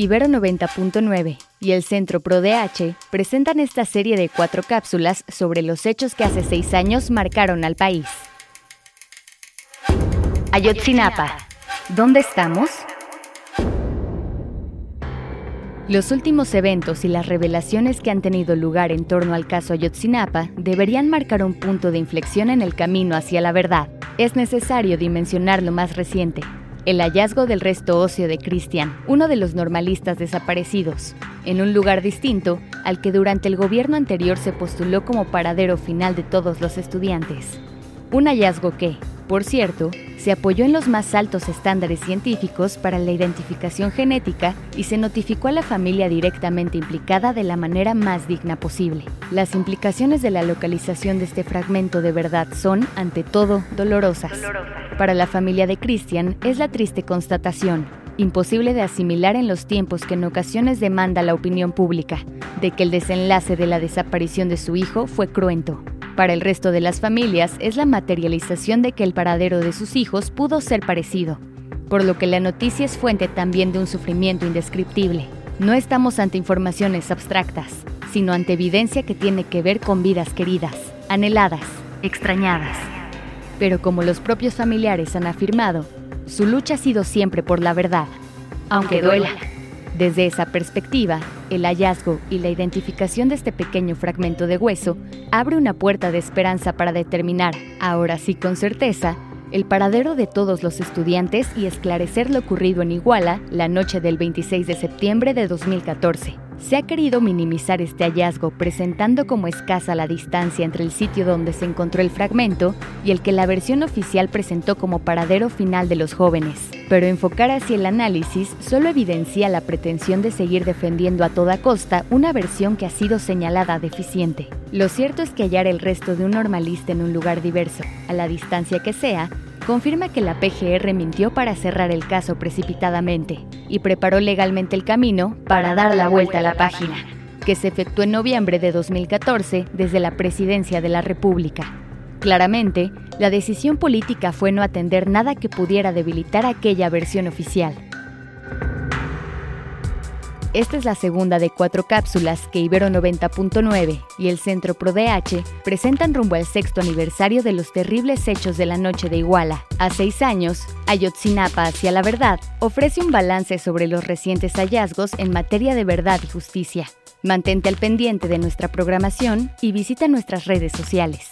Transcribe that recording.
Ibero 90.9 y el Centro ProDH presentan esta serie de cuatro cápsulas sobre los hechos que hace seis años marcaron al país. Ayotzinapa. ¿Dónde estamos? Los últimos eventos y las revelaciones que han tenido lugar en torno al caso Ayotzinapa deberían marcar un punto de inflexión en el camino hacia la verdad. Es necesario dimensionar lo más reciente, el hallazgo del resto óseo de Christian, uno de los normalistas desaparecidos, en un lugar distinto al que durante el gobierno anterior se postuló como paradero final de todos los estudiantes. Un hallazgo que, por cierto, se apoyó en los más altos estándares científicos para la identificación genética y se notificó a la familia directamente implicada de la manera más digna posible. Las implicaciones de la localización de este fragmento de verdad son, ante todo, dolorosas. Para la familia de Christian es la triste constatación, imposible de asimilar en los tiempos que en ocasiones demanda la opinión pública, de que el desenlace de la desaparición de su hijo fue cruento. Para el resto de las familias es la materialización de que el paradero de sus hijos pudo ser parecido, por lo que la noticia es fuente también de un sufrimiento indescriptible. No estamos ante informaciones abstractas, sino ante evidencia que tiene que ver con vidas queridas, anheladas, extrañadas. Pero como los propios familiares han afirmado, su lucha ha sido siempre por la verdad, aunque duela. Desde esa perspectiva, el hallazgo y la identificación de este pequeño fragmento de hueso abre una puerta de esperanza para determinar, ahora sí con certeza, el paradero de todos los estudiantes y esclarecer lo ocurrido en Iguala la noche del 26 de septiembre de 2014. Se ha querido minimizar este hallazgo presentando como escasa la distancia entre el sitio donde se encontró el fragmento y el que la versión oficial presentó como paradero final de los jóvenes. Pero enfocar así el análisis solo evidencia la pretensión de seguir defendiendo a toda costa una versión que ha sido señalada deficiente. Lo cierto es que hallar el resto de un normalista en un lugar diverso, a la distancia que sea, confirma que la PGR mintió para cerrar el caso precipitadamente y preparó legalmente el camino para dar la vuelta a la página, que se efectuó en noviembre de 2014 desde la Presidencia de la República. Claramente, la decisión política fue no atender nada que pudiera debilitar aquella versión oficial esta es la segunda de cuatro cápsulas que Ibero 90.9 y el Centro ProDH presentan rumbo al sexto aniversario de los terribles hechos de la noche de Iguala. A seis años, Ayotzinapa hacia la verdad ofrece un balance sobre los recientes hallazgos en materia de verdad y justicia. Mantente al pendiente de nuestra programación y visita nuestras redes sociales.